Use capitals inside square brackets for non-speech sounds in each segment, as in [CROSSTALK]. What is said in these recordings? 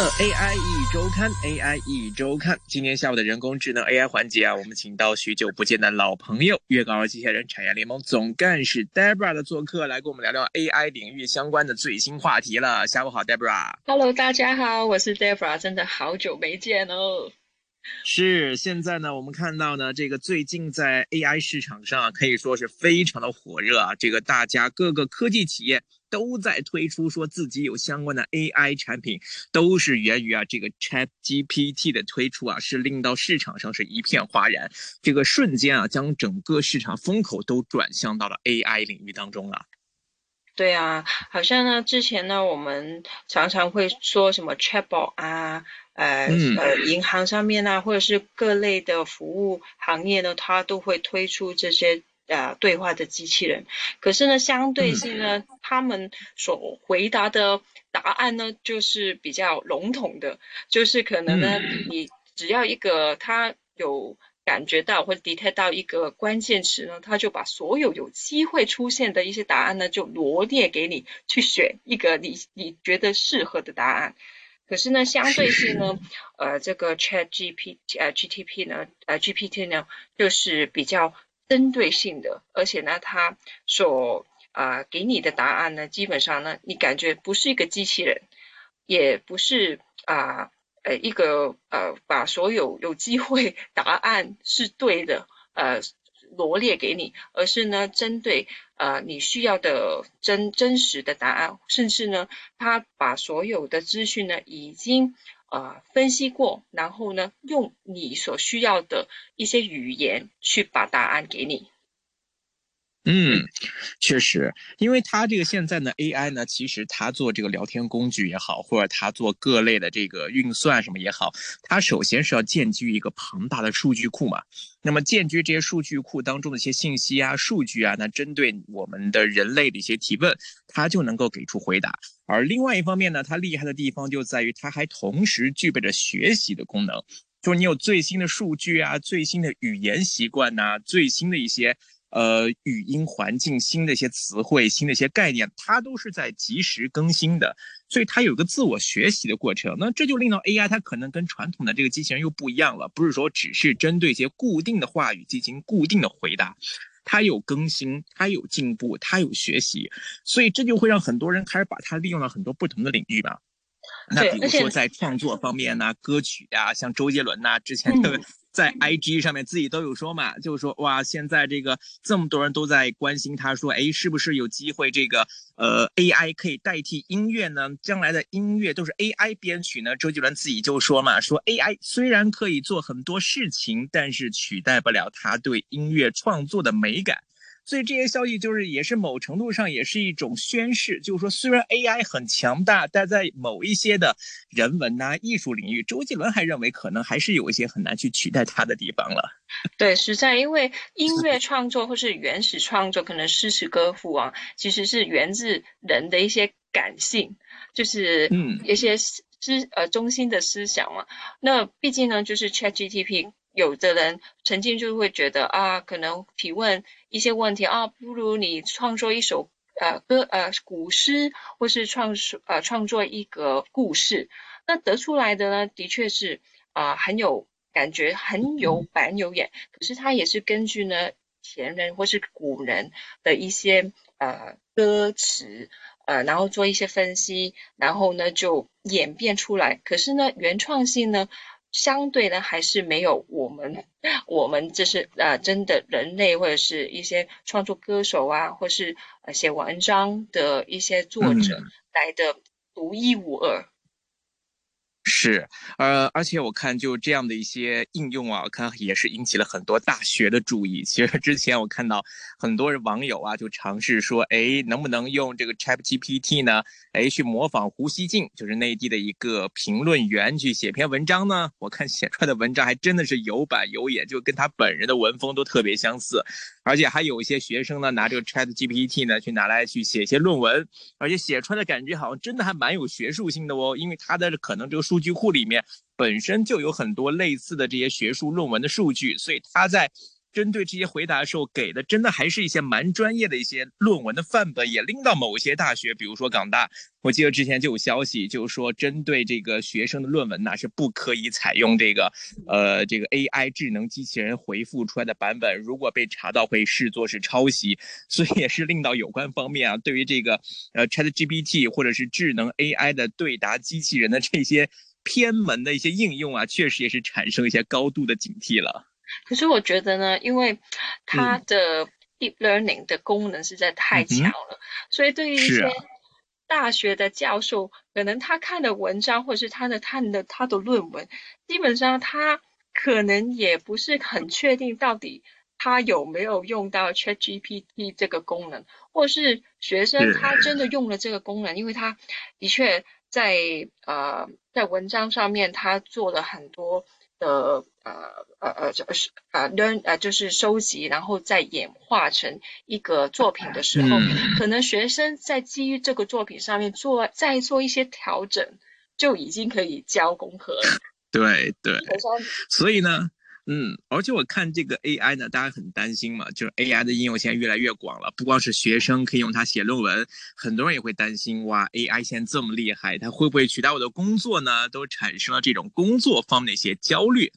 AI 一周刊，AI 一周刊，今天下午的人工智能 AI 环节啊，我们请到许久不见的老朋友，粤港澳机械人产业联盟总干事 Debra 的做客，来跟我们聊聊 AI 领域相关的最新话题了。下午好，Debra。Hello，大家好，我是 Debra，真的好久没见哦。是，现在呢，我们看到呢，这个最近在 AI 市场上啊，可以说是非常的火热啊，这个大家各个科技企业。都在推出说自己有相关的 AI 产品，都是源于啊这个 Chat GPT 的推出啊，是令到市场上是一片哗然，这个瞬间啊将整个市场风口都转向到了 AI 领域当中了。对啊，好像呢之前呢我们常常会说什么 Chatbot 啊，呃呃银行上面啊，或者是各类的服务行业呢，它都会推出这些。呃，对话的机器人，可是呢，相对性呢，他们所回答的答案呢，就是比较笼统的，就是可能呢，你只要一个他有感觉到或者 detect 到一个关键词呢，他就把所有有机会出现的一些答案呢，就罗列给你去选一个你你觉得适合的答案。可是呢，相对性呢，呃，这个 Chat G P 呃 G T P 呢，呃 G P T 呢，就是比较。针对性的，而且呢，它所啊给你的答案呢，基本上呢，你感觉不是一个机器人，也不是啊呃一个呃把所有有机会答案是对的呃罗列给你，而是呢针对呃你需要的真真实的答案，甚至呢，他把所有的资讯呢已经。呃，分析过，然后呢，用你所需要的一些语言去把答案给你。嗯，确实，因为它这个现在呢，AI 呢，其实它做这个聊天工具也好，或者它做各类的这个运算什么也好，它首先是要建基于一个庞大的数据库嘛。那么建基于这些数据库当中的一些信息啊、数据啊，那针对我们的人类的一些提问，它就能够给出回答。而另外一方面呢，它厉害的地方就在于它还同时具备着学习的功能，就是你有最新的数据啊、最新的语言习惯呐、最新的一些。呃，语音环境新的一些词汇、新的一些概念，它都是在及时更新的，所以它有个自我学习的过程。那这就令到 AI 它可能跟传统的这个机器人又不一样了，不是说只是针对一些固定的话语进行固定的回答，它有更新，它有进步，它有学习，所以这就会让很多人开始把它利用到很多不同的领域吧。那比如说在创作方面呢，歌曲呀，像周杰伦呐，之前的。在 IG 上面自己都有说嘛，就是说哇，现在这个这么多人都在关心他，说哎，是不是有机会这个呃 AI 可以代替音乐呢？将来的音乐都是 AI 编曲呢？周杰伦自己就说嘛，说 AI 虽然可以做很多事情，但是取代不了他对音乐创作的美感。所以这些消息就是也是某程度上也是一种宣示，就是说虽然 AI 很强大，但在某一些的人文呐、艺术领域，周杰伦还认为可能还是有一些很难去取代他的地方了。[LAUGHS] 对，实在因为音乐创作或是原始创作，可能诗词歌赋啊，其实是源自人的一些感性，就是嗯一些思呃中心的思想嘛。那毕竟呢，就是 ChatGPT。有的人曾经就会觉得啊，可能提问一些问题啊，不如你创作一首呃歌呃古诗，或是创作呃创作一个故事，那得出来的呢，的确是啊很有感觉，很有板有眼。可是它也是根据呢前人或是古人的一些呃歌词呃，然后做一些分析，然后呢就演变出来。可是呢原创性呢？相对呢，还是没有我们，我们这是呃，真的人类或者是一些创作歌手啊，或是呃写文章的一些作者来的独一无二。是，呃，而且我看就这样的一些应用啊，我看也是引起了很多大学的注意。其实 [LAUGHS] 之前我看到很多网友啊，就尝试说，哎，能不能用这个 Chat GPT 呢？哎，去模仿胡锡进，就是内地的一个评论员，去写篇文章呢？我看写出来的文章还真的是有板有眼，就跟他本人的文风都特别相似。而且还有一些学生呢，拿这个 Chat GPT 呢，去拿来去写一些论文，而且写出来的感觉好像真的还蛮有学术性的哦，因为他的可能这个数据库里面本身就有很多类似的这些学术论文的数据，所以他在针对这些回答的时候，给的真的还是一些蛮专业的一些论文的范本，也拎到某些大学，比如说港大。我记得之前就有消息，就是说针对这个学生的论文呢，是不可以采用这个，呃，这个 AI 智能机器人回复出来的版本，如果被查到会视作是抄袭。所以也是令到有关方面啊，对于这个呃 ChatGPT 或者是智能 AI 的对答机器人的这些偏门的一些应用啊，确实也是产生一些高度的警惕了。可是我觉得呢，因为它的 Deep Learning 的功能实在太强了，所以对于一些大学的教授，可能他看的文章或者是他的看的他的论文，基本上他可能也不是很确定到底他有没有用到 ChatGPT 这个功能，或是学生他真的用了这个功能，因为他的确在呃在文章上面他做了很多。的呃呃呃就是啊 learn 呃就是收集，然后再演化成一个作品的时候，可能学生在基于这个作品上面做再做一些调整，就已经可以交功课了。对对，所以呢。嗯，而且我看这个 AI 呢，大家很担心嘛，就是 AI 的应用现在越来越广了，不光是学生可以用它写论文，很多人也会担心，哇，AI 现在这么厉害，它会不会取代我的工作呢？都产生了这种工作方面的一些焦虑。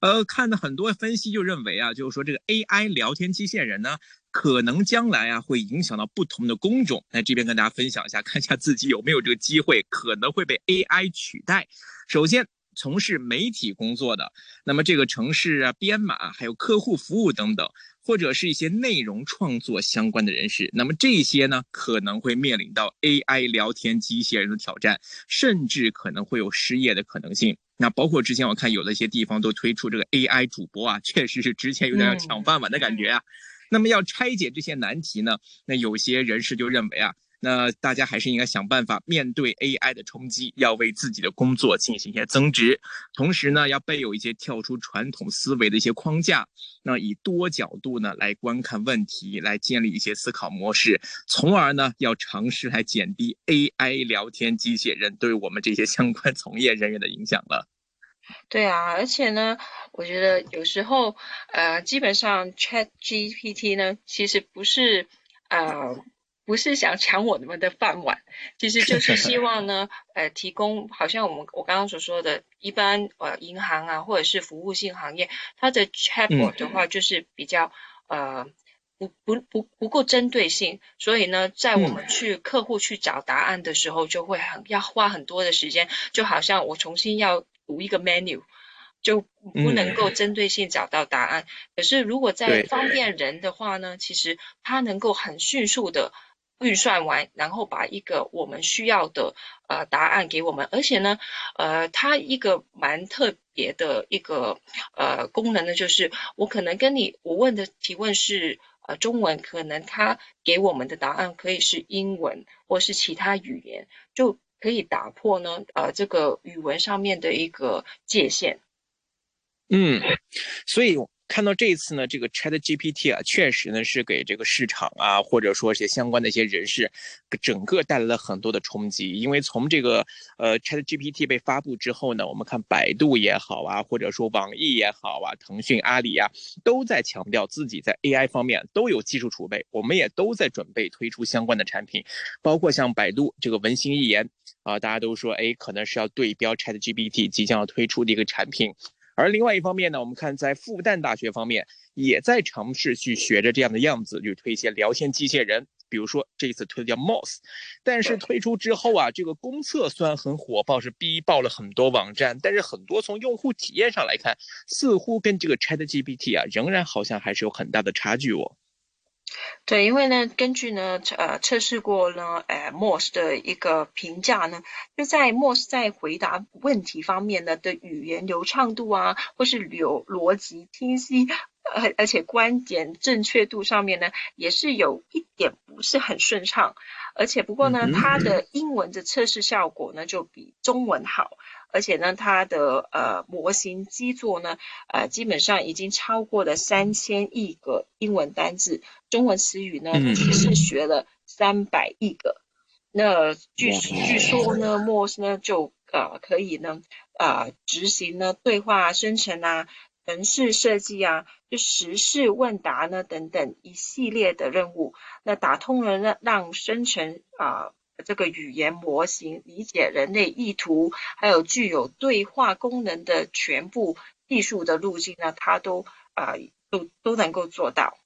呃，看的很多分析就认为啊，就是说这个 AI 聊天机器人呢，可能将来啊会影响到不同的工种。那这边跟大家分享一下，看一下自己有没有这个机会，可能会被 AI 取代。首先。从事媒体工作的，那么这个城市啊、编码，还有客户服务等等，或者是一些内容创作相关的人士，那么这些呢可能会面临到 AI 聊天机器人的挑战，甚至可能会有失业的可能性。那包括之前我看有的一些地方都推出这个 AI 主播啊，确实是之前有点要抢饭碗的感觉啊。那么要拆解这些难题呢，那有些人士就认为啊。那大家还是应该想办法面对 AI 的冲击，要为自己的工作进行一些增值，同时呢，要备有一些跳出传统思维的一些框架，那以多角度呢来观看问题，来建立一些思考模式，从而呢要尝试来减低 AI 聊天机器人对我们这些相关从业人员的影响了。对啊，而且呢，我觉得有时候，呃，基本上 ChatGPT 呢，其实不是，呃。不是想抢我们的饭碗，其实就是希望呢，呃，提供好像我们我刚刚所说的，一般呃银行啊，或者是服务性行业，它的 chatbot 的话就是比较呃不不不不够针对性，所以呢，在我们去客户去找答案的时候，就会很要花很多的时间，就好像我重新要读一个 menu，就不能够针对性找到答案。可是如果在方便人的话呢，其实它能够很迅速的。预算完，然后把一个我们需要的呃答案给我们，而且呢，呃，它一个蛮特别的一个呃功能呢，就是我可能跟你我问的提问是呃中文，可能它给我们的答案可以是英文或是其他语言，就可以打破呢呃这个语文上面的一个界限。嗯，所以。看到这一次呢，这个 Chat GPT 啊，确实呢是给这个市场啊，或者说一些相关的一些人士，整个带来了很多的冲击。因为从这个呃 Chat GPT 被发布之后呢，我们看百度也好啊，或者说网易也好啊，腾讯、阿里啊，都在强调自己在 AI 方面都有技术储备，我们也都在准备推出相关的产品，包括像百度这个文心一言啊，大家都说哎，可能是要对标 Chat GPT 即将要推出的一个产品。而另外一方面呢，我们看在复旦大学方面也在尝试去学着这样的样子，去推一些聊天机器人，比如说这一次推的叫 Moss，但是推出之后啊，这个公测虽然很火爆，是逼爆了很多网站，但是很多从用户体验上来看，似乎跟这个 ChatGPT 啊，仍然好像还是有很大的差距哦。对，因为呢，根据呢，呃，测试过呢，呃，Moss 的一个评价呢，就在 Moss 在回答问题方面呢的语言流畅度啊，或是流逻辑清晰，呃，而且观点正确度上面呢，也是有一点不是很顺畅，而且不过呢，它的英文的测试效果呢，就比中文好。而且呢，它的呃模型基座呢，呃基本上已经超过了三千亿个英文单字，中文词语呢只是学了三百亿个。那据据说呢，Moss 呢就呃可以呢啊执行呢对话生成啊城市设计啊，就时事问答呢等等一系列的任务，那打通了让让生成啊这个语言模型理解人类意图，还有具有对话功能的全部技术的路径呢，它都啊都都能够做到。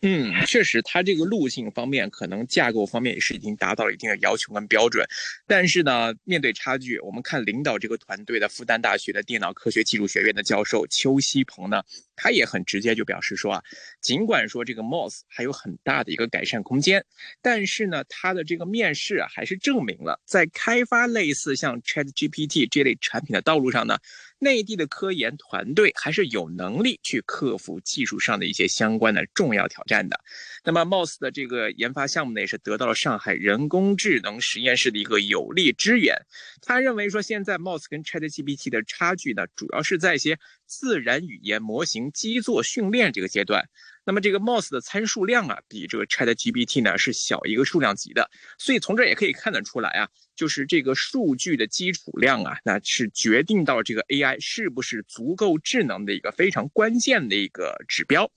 嗯，确实，它这个路径方面，可能架构方面也是已经达到了一定的要求跟标准。但是呢，面对差距，我们看领导这个团队的复旦大学的电脑科学技术学院的教授邱希鹏呢，他也很直接就表示说啊，尽管说这个 MOS 还有很大的一个改善空间，但是呢，他的这个面试啊，还是证明了在开发类似像 ChatGPT 这类产品的道路上呢。内地的科研团队还是有能力去克服技术上的一些相关的重要挑战的。那么，MOS 的这个研发项目呢，也是得到了上海人工智能实验室的一个有力支援。他认为说，现在 MOS 跟 ChatGPT 的差距呢，主要是在一些自然语言模型基座训练这个阶段。那么这个 MOS 的参数量啊，比这个 ChatGPT 呢是小一个数量级的，所以从这也可以看得出来啊，就是这个数据的基础量啊，那是决定到这个 AI 是不是足够智能的一个非常关键的一个指标。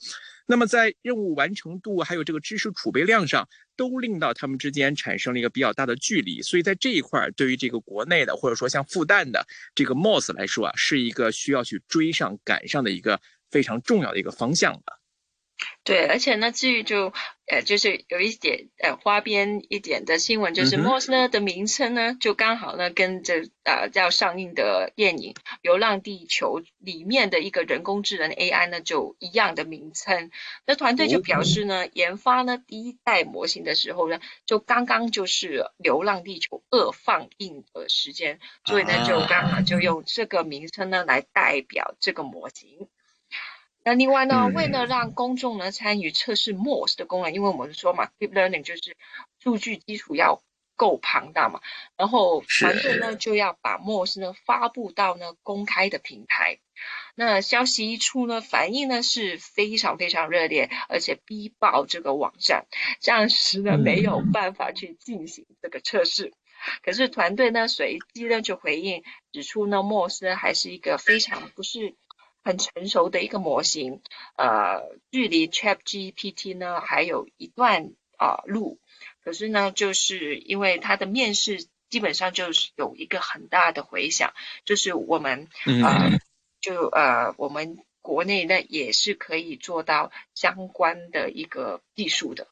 那么在任务完成度还有这个知识储备量上，都令到他们之间产生了一个比较大的距离。所以在这一块儿，对于这个国内的或者说像复旦的这个 MOS 来说啊，是一个需要去追上赶上的一个非常重要的一个方向的。对，而且呢，至于就呃，就是有一点呃花边一点的新闻，就是 Moss 呢的名称呢，就刚好呢跟这呃要上映的电影《流浪地球》里面的一个人工智能 AI 呢就一样的名称。那团队就表示呢，研发呢第一代模型的时候呢，就刚刚就是《流浪地球二》放映的时间，所以呢就刚好就用这个名称呢来代表这个模型。那另外呢，为了让公众呢参与测试 MOS 的功能，因为我们说嘛，Deep Learning 就是数据基础要够庞大嘛，然后团队呢就要把 MOS 呢发布到呢公开的平台。那消息一出呢，反应呢是非常非常热烈，而且逼爆这个网站，暂时呢没有办法去进行这个测试。可是团队呢随机呢就回应指出呢，MOS 呢还是一个非常不是。很成熟的一个模型，呃，距离 ChatGPT 呢还有一段啊路，可是呢，就是因为它的面试基本上就是有一个很大的回响，就是我们啊，就呃，我们国内呢也是可以做到相关的一个技术的。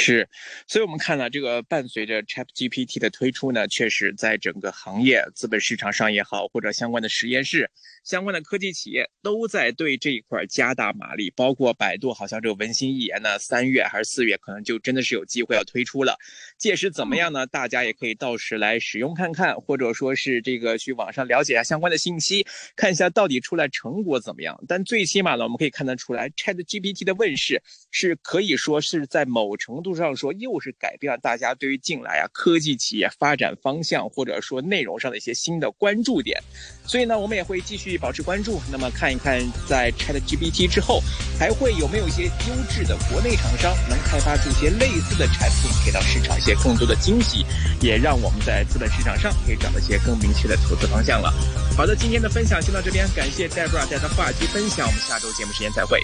是，所以我们看到这个伴随着 ChatGPT 的推出呢，确实在整个行业、资本市场上也好，或者相关的实验室。相关的科技企业都在对这一块加大马力，包括百度，好像这个文心一言呢，三月还是四月，可能就真的是有机会要推出了。届时怎么样呢？大家也可以到时来使用看看，或者说是这个去网上了解一下相关的信息，看一下到底出来成果怎么样。但最起码呢，我们可以看得出来，ChatGPT 的问世是可以说是在某程度度上说，又是改变了大家对于近来啊科技企业发展方向或者说内容上的一些新的关注点。所以呢，我们也会继续。保持关注，那么看一看在 ChatGPT 之后，还会有没有一些优质的国内厂商能开发出一些类似的产品，给到市场一些更多的惊喜，也让我们在资本市场上可以找到一些更明确的投资方向了。好的，今天的分享先到这边，感谢 Debra 带的话题分享，我们下周节目时间再会。